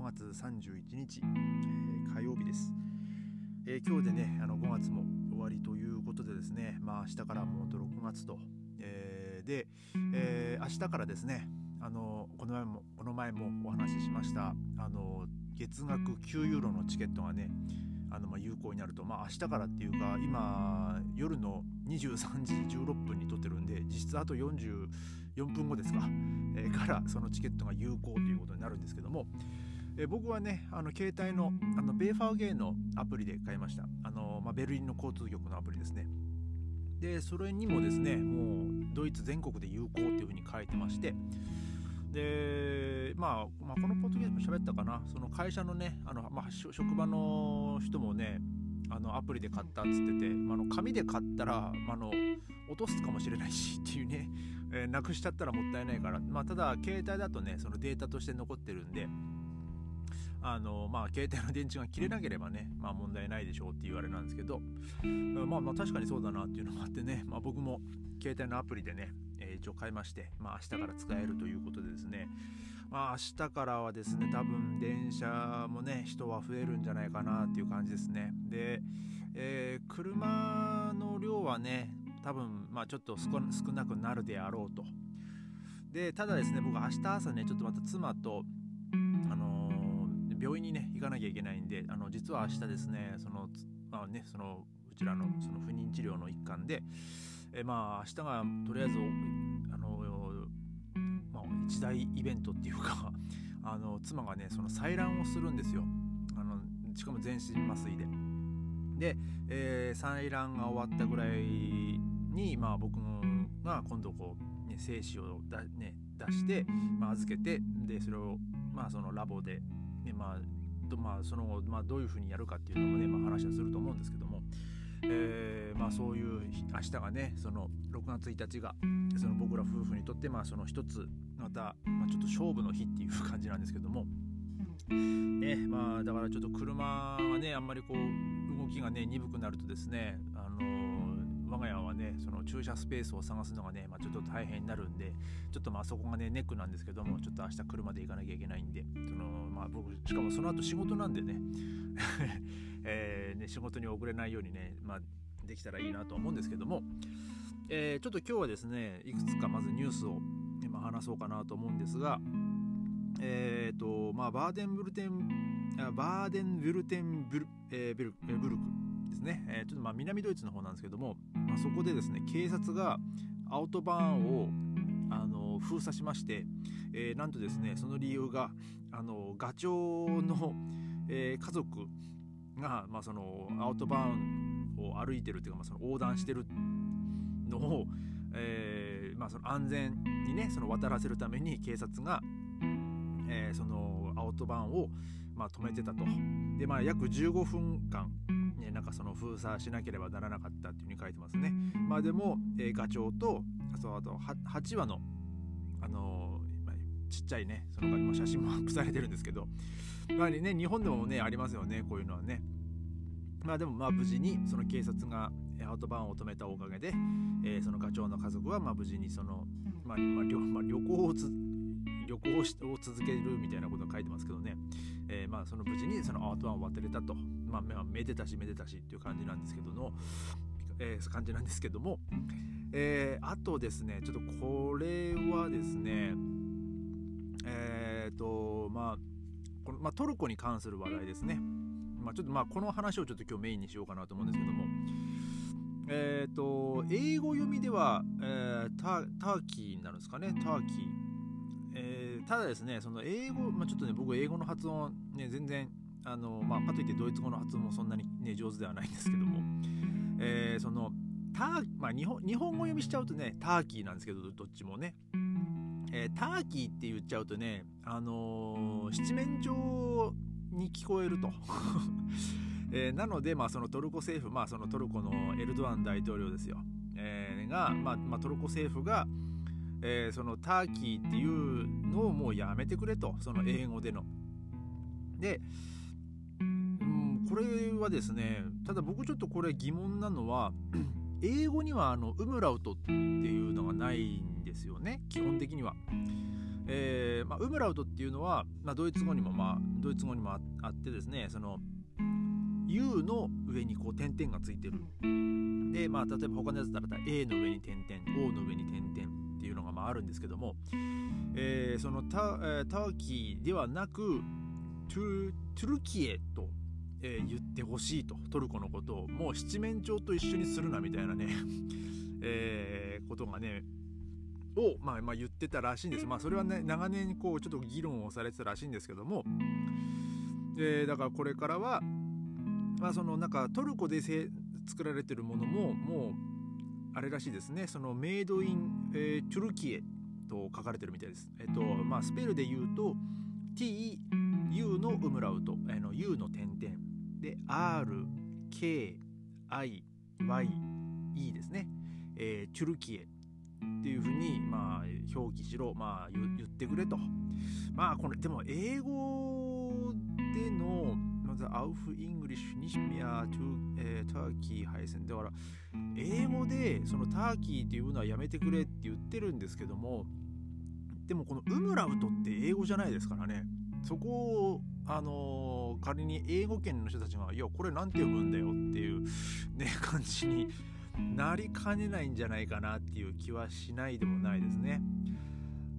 5月31日、えー、火曜日です、えー、今日でねあの5月も終わりということでですねまあ明日からもうと6月と、えー、で、えー、明日からですねあのこの前もこの前もお話ししましたあの月額9ユーロのチケットがねあのまあ有効になると、まあ、明日からっていうか今夜の23時16分に撮ってるんで実質あと44分後ですか、えー、からそのチケットが有効ということになるんですけども、え、僕はねあの携帯のあのベーファーゲーのアプリで買いました。あの、まあ、ベルリンの交通局のアプリですね。でそれにもですねもうドイツ全国で有効っていうふうに書いてまして。で、まあ、まあ、このポッドキャストも喋ったかな、その会社のね、あのまあ、職場の人もね、あのアプリで買ったっつってて、まあ、の紙で買ったら、まあ、の落とすかもしれないしっていうね、えー、なくしちゃったらもったいないから、まあ、ただ携帯だとねそのデータとして残ってるんであのまあ携帯の電池が切れなければね、まあ、問題ないでしょうっていうあれなんですけど、まあ、まあ確かにそうだなっていうのもあってね、まあ、僕も携帯のアプリでね一応買いまして、まあ、明日から使えるということでですね、まあ、明日からはですね多分電車もね人は増えるんじゃないかなっていう感じですね。で、えー、車の量はね多分まあちょっと少なくなるであろうと。でただですね僕明日朝ねちょっとまた妻とあのー、病院にね行かなきゃいけないんであの実は明日ですねそのまあねそのうちらのその不妊治療の一環でえまあ明日がとりあえずあの、まあ、一大イベントっていうか あの妻がねその採卵をするんですよ。あのしかも全身麻酔で。で、えー、採卵が終わったぐらいに、まあ、僕が今度こう、ね、精子をだ、ね、出して、まあ、預けてでそれを、まあ、そのラボで、ねまあどまあそのまあ、どういうふうにやるかっていうのもね、まあ、話はすると思うんですけども、えー、まあ、そういう明日がねその6月1日がその僕ら夫婦にとってまあその一つまた、まあ、ちょっと勝負の日っていう感じなんですけども、ねまあ、だからちょっと車はねあんまりこう動きがね鈍くなるとですね、あのー、我が家はねその駐車スペースを探すのがね、まあ、ちょっと大変になるんでちょっとまあそこがねネックなんですけどもちょっと明日車で行かなきゃいけないんでその、まあ、僕しかもその後仕事なんでね えー、ね、仕事に遅れないようにね、まあ、できたらいいなと思うんですけども、えー、ちょっと今日はですねいくつかまずニュースを今話そうかなと思うんですがえっ、ー、とまあバーデンブルテンバーデンブルテンブル,、えー、ブルブルクですね、えー、ちょっとまあ南ドイツの方なんですけども、まあ、そこでですね警察がアウトバーンをあの封鎖しまして、えー、なんとですねその理由があのガチョウのえー、家族が、まあ、そのアウトバーンを歩いてるっていうか、まあ、その横断してるのを、えーまあ、その安全にねその渡らせるために警察が、えー、そのアウトバーンを、まあ、止めてたと。でまあ約15分間ね、なんかその封鎖しなければならなかったっていうふうに書いてますね。まあでも、えー、ガチョウとあとあと8羽の、あのー、ちっちゃいねその写真もアップされてるんですけど、まあね、日本でもね、ありますよね、こういうのはね。まあでもまあ無事にその警察がアウトバーンを止めたおかげで、えー、その課長の家族はまあ無事にその、まあまあ旅まあ、旅行をつ旅行を続けるみたいなことが書いてますけどね、えー、まあその無事にそのアウトバーンを渡れたと、まあ、まあ、めでたしめでたしっていう感じなんですけどの、えー、感じなんですけども、えー、あとですねちょっとこれはですねえっ、とまあこの、まあ、トルコに関する話題ですね。まあ、ちょっとまあこの話をちょっと今日メインにしようかなと思うんですけども、えっ、ー、と、英語読みでは、えー、タターキーになるんですかね、ターキー。ただですね、その英語、まあ、ちょっとね、僕英語の発音、ね、全然、あの、まあ、かといってドイツ語の発音もそんなに、ね、上手ではないんですけども、えー、その、タまあ日本、日本語読みしちゃうとね、ターキーなんですけど、どっちもね。えー、ターキーって言っちゃうとね、あのー、七面鳥に聞こえると。えー、なので、まあ、そのトルコ政府、まあ、そのトルコのエルドアン大統領ですよ。えー、が、まあ、まあ、トルコ政府が、えー、そのターキーっていうのをもうやめてくれと、その英語での。で、うん、これはですね、ただ僕ちょっとこれ疑問なのは、英語にはあのウムラウトっていうのがないんですよね基本的には。えーまあ、ウムラウトっていうのは、まあ、ドイツ語にも、まあ、ドイツ語にもあってですねその U の上にこう点々がついてるで、まあ、例えば他のやつだったら A の上に点々 O の上に点々まあるんですけども、えー、そのタ,、え、ターキーではなくトゥトゥルキエと、えー、言ってほしいとトルコのことをもう七面鳥と一緒にするなみたいなね えー、ことがねを、まあ、まあ言ってたらしいんです。まあそれはね長年こうちょっと議論をされてたらしいんですけども、えー、だからこれからは、まあ、そのなんかトルコで作られてるものももうあれらしいですね。そのメイドイン、えー、トゥルキエと書かれてるみたいです。えっとまあスペルで言うと T U のウムラウト、えー、の U の点々。で R K I Y E ですね、えー、チュルキエっていうふうに、まあ、表記しろ、まあ、言ってくれと。まあ、これ、でも、英語での、まず、アウフ・イングリッシュ、ニシミア、トゥ、えー、ターキー配線。だから、英語で、そのターキーっていうのはやめてくれって言ってるんですけども、でも、このウムラウトって英語じゃないですからね。そこを、あのー、仮に英語圏の人たちが、いや、これなんて読むんだよっていう、ね、感じになりかねないんじゃないかなっていう気はしないでもないですね。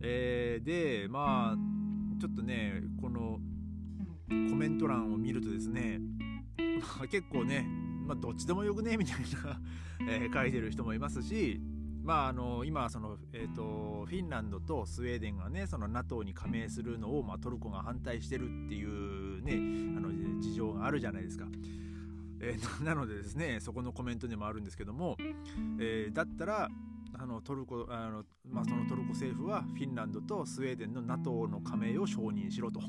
えー、でまあちょっとねこのコメント欄を見るとですね、まあ、結構ね、まあ、どっちでもよくねみたいな え、書いてる人もいますしまあ、あの今その、えーと、フィンランドとスウェーデンがねその NATO に加盟するのを、まあ、トルコが反対してるっていうねあの事情があるじゃないですか。えー、なのでですねそこのコメントにもあるんですけども、えー、だったらあのトルコあの、まあ、そのトルコ政府はフィンランドとスウェーデンの NATO の加盟を承認しろと、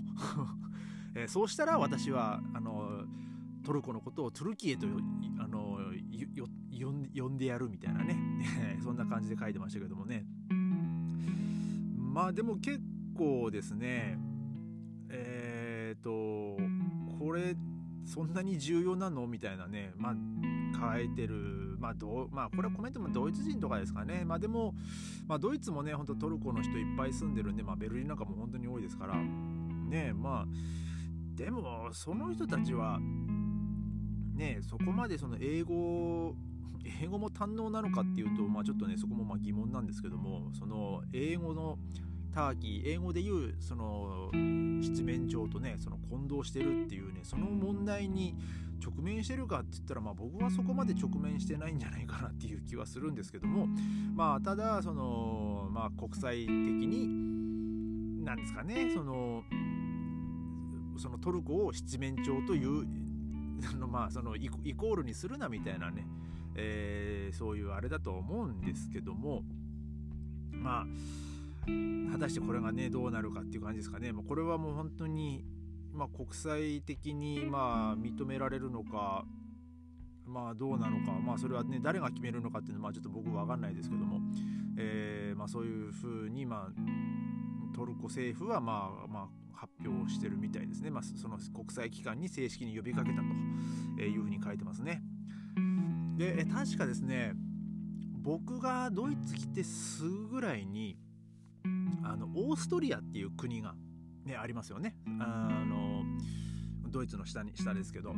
えー、そうしたら私はあのトルコのことをトルキエとあの呼んでやるみたいなね。そんな感じで書いてましたけどもね。まあでも結構ですねえっ、ー、とこれそんなに重要なのみたいなね、まあ、書いてる、まあどまあ、これはコメントもドイツ人とかですかね。まあでも、まあ、ドイツもね、ほんとトルコの人いっぱい住んでるんで、まあ、ベルリンなんかも本当に多いですから、ね、まあ、でも、その人たちは、ね、そこまでその英語、英語も堪能なのかっていうと、まあ、ちょっとね、そこもま疑問なんですけども、その英語の、ターキー英語で言うその七面鳥とねその混同してるっていうねその問題に直面してるかって言ったら、まあ、僕はそこまで直面してないんじゃないかなっていう気はするんですけどもまあただその、まあ、国際的になんですかねそのそのトルコを七面鳥というのまあそのイコールにするなみたいなね、えー、そういうあれだと思うんですけどもまあ果たしてこれがねどうなるかっていう感じですかね、まあ、これはもう本当に、まあ、国際的にまあ認められるのかまあどうなのかまあそれはね誰が決めるのかっていうのはまあちょっと僕は分かんないですけども、えー、まあそういうふうにまあトルコ政府はまあまあ発表してるみたいですね、まあ、その国際機関に正式に呼びかけたというふうに書いてますね。で確かですね僕がドイツ来てすぐぐらいにあのオーストリアっていう国が、ね、ありますよね。あのドイツの下に下ですけど。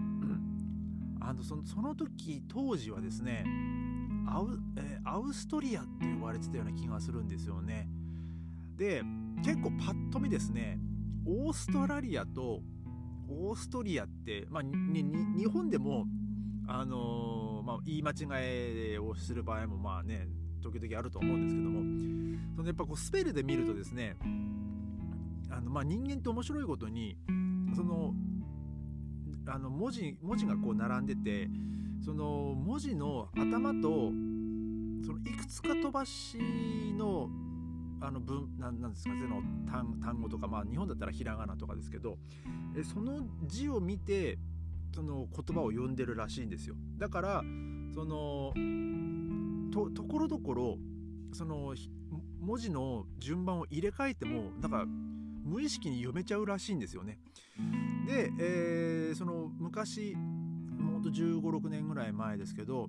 あのその時当時はですねアウ,、えー、アウストリアって呼ばれてたような気がするんですよね。で結構パッと見ですねオーストラリアとオーストリアって、まあ、日本でも、あのー、まあ、言い間違えをする場合もまあね時々あると思うんですけども。そのやっぱこうスペルで見るとですねあのまあ人間って面白いことにそのあの文字文字がこう並んでてその文字の頭とそのいくつか飛ばしのあの文なんなんですかその単単語とかまあ日本だったらひらがなとかですけどえその字を見てその言葉を読んでるらしいんですよだからそのとところどころその文字の順番を入れ替えてもなんか無意識に読めちゃうらしいんですよね。で、えー、その昔もうと1 5 6年ぐらい前ですけど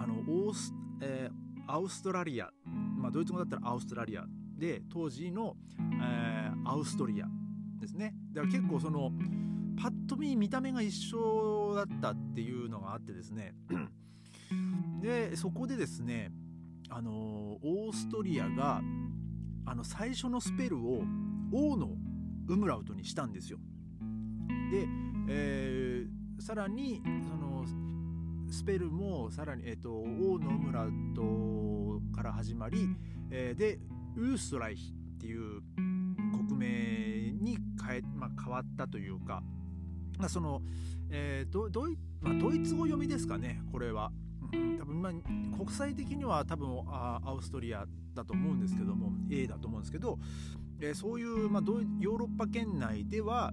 あのオース、えー、アウストラリア、まあ、ドイツ語だったらアウストラリアで当時の、えー、アウストリアですね。だから結構そのパッと見見た目が一緒だったっていうのがあってですね。でそこでですねあのオーストリアがあの最初のスペルを O のウムラウトにしたんですよ。で、えー、さらにそのスペルもさらに、えーと、O のウムラウトから始まり、えー、でウーストライヒっていう国名に変え、まあ、変わったというか、まあ、その、えー、ドドイまあ、ドイツ語読みですかねこれは。うん、多分まあ国際的には多分あアウストリアだと思うんですけども A だと思うんですけど、えー、そういう、まあ、ヨーロッパ圏内では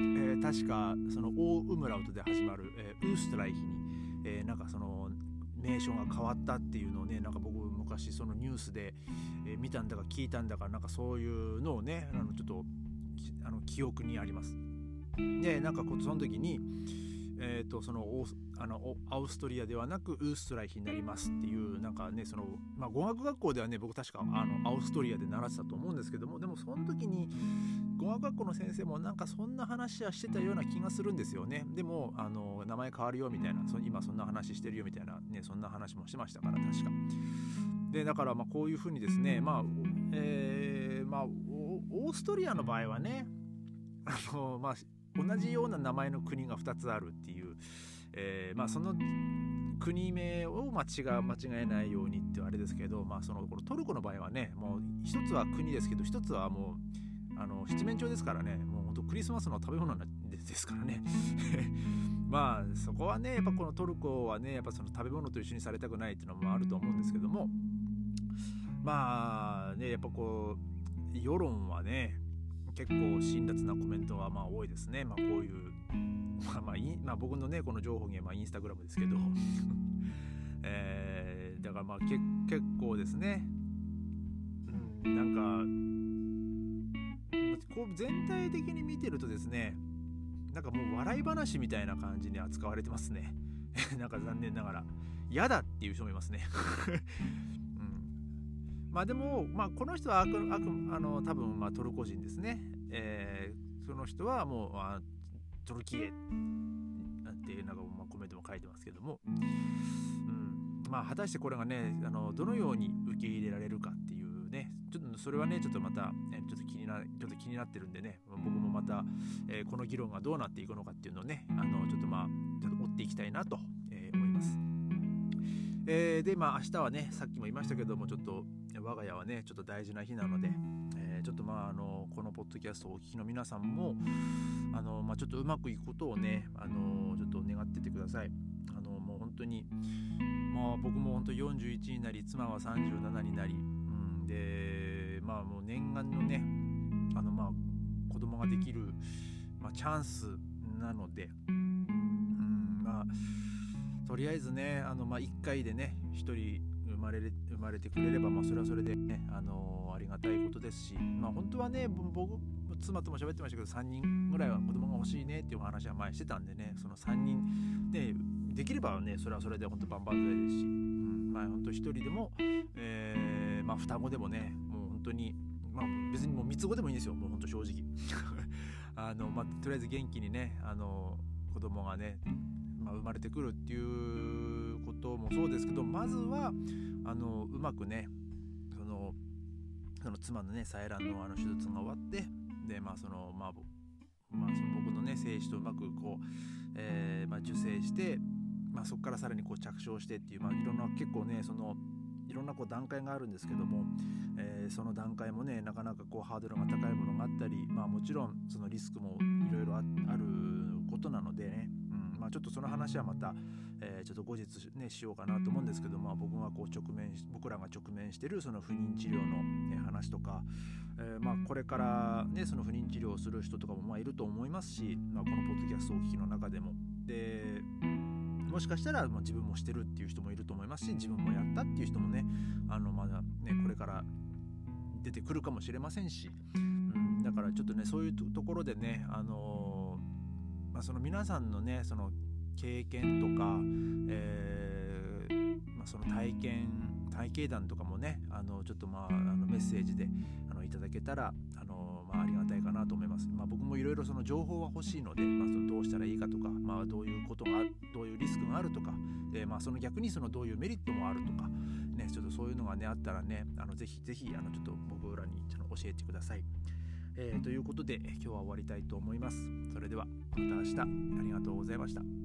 えー、確かそのオーウムラウトで始まる、えー、ウーストライヒに、えー、なんかその名称が変わったっていうのをねなんか僕昔そのニュースで、えー、見たんだか聞いたんだかなんかそういうのをねあのちょっとあの記憶にあります。でなんかその時にえーと、そのあのアウストリアではなくウーストライヒになりますっていうなんかねその、まあ、語学学校ではね僕確かあのアウストリアで習ってたと思うんですけどもでもその時に語学学校の先生もなんかそんな話はしてたような気がするんですよね。でもあの名前変わるよみたいなそ今そんな話してるよみたいなねそんな話もしてましたから確か。でだからまこういうふうにですねまあえー、まあオーストリアの場合はねあのまあ同じような名前の国が2つあるっていう、えー、まあ、その国名を間違間違えないようにってあれですけど、まあ、そのトルコの場合はねもう一つは国ですけど一つはもうあの七面鳥ですからね。もう本当クリスマスの食べ物ですからね。まあそこはねやっぱこのトルコはねやっぱその食べ物と一緒にされたくないっていうのもあると思うんですけども。まあねやっぱこう世論はね結構辛辣なコメントはまあ多いですね。まあ、こういう、まあまあまあ、僕のね、この情報源はインスタグラムですけど、えー、だからまあけ結構ですね、うん、なんか、こう全体的に見てるとですね、なんかもう笑い話みたいな感じに扱われてますね。なんか残念ながら。嫌だっていう人もいますね。まあでも、まあ、この人はあくあくあの多分まあトルコ人ですね、えー、その人はもうあトルキエなんていうなんかまあコメントも書いてますけども、うんまあ、果たしてこれがねあのどのように受け入れられるかそれはねちょっとまた、えちょっと気になちょっと気になってるんでね僕もまた、え、この議論がどうなっていくのかっていうのをねあのちょっとまあちょっと追っていきたいなと、え、思います。えー、でまあ明日はねさっきも言いましたけどもちょっと我が家はねちょっと大事な日なので、えー、ちょっとまああのこのポッドキャストをお聞きの皆さんもあの、まあ、ちょっとうまくいくことをねあのちょっと願っててください。あのもう本当に、まあ、僕も本当41になり妻は37になり、うん、でまあもう念願のねあのまあ子供ができる、まあ、チャンスなので、うん、まあとりあえずねあの、まあ、1回でね1人生まれ生まれてくれれば、まあ、それはそれでね、あのー、ありがたいことですし、まあ、本当はね僕妻とも喋ってましたけど3人ぐらいは子供が欲しいねっていう話は前してたんでねその3人でできればねそれはそれで本当万々歳ですし、うん、まあ本当1人でも、えー、まあ双子でもね本当にまあ別にもう3つ子でもいいんですよ。もう本当正直。あの、まあ、とりあえず元気にねあの子供がね、まあ、生まれてくるっていうこともそうですけどまずはあのうまくねそのその妻のね採卵のあの手術が終わってでまあそのまあまあ、その僕のね精子とうまくこう、えーまあ、受精して、まあ、そこからさらにこう着床してっていう、まあ、いろんな結構ねそのいろんなこう段階があるんですけども、えー、その段階もねなかなかこうハードルが高いものがあったり、まあ、もちろんそのリスクもいろいろあることなのでね、うん。まあ、ちょっとその話はまた、えー、ちょっと後日ねしようかなと思うんですけど、まあ、僕がこう直面僕らが直面してるその不妊治療の、ね、話とか、えー、まあこれからねその不妊治療をする人とかもまあいると思いますし、まあ、このポッドキャストをお聞きの中でも。でもしかしたら、まあ、自分もしてるっていう人もいると思いますし自分もやったっていう人もねあのまだねこれから出てくるかもしれませんし、うん、だからちょっとねそういうところでねあのー、まあ、その皆さんのねその経験とか、えーまあ、その体験体系談とかもねあのちょっとまああのメッセージであのいただけたらあの、まあ、ありがたいかなと思います、まあ、僕もいろいろその情報は欲しいので、まあ、そのどうしたらいいかとか、まあ、どういうことがどういうリスクがあるとかで、まあ、その逆にそのどういうメリットもあるとか、ね、ちょっとそういうのがねあったらねあのぜひぜひあのちょっと僕らにちょっと教えてください。えー、ということで今日は終わりたいと思います。それではまた明日ありがとうございました。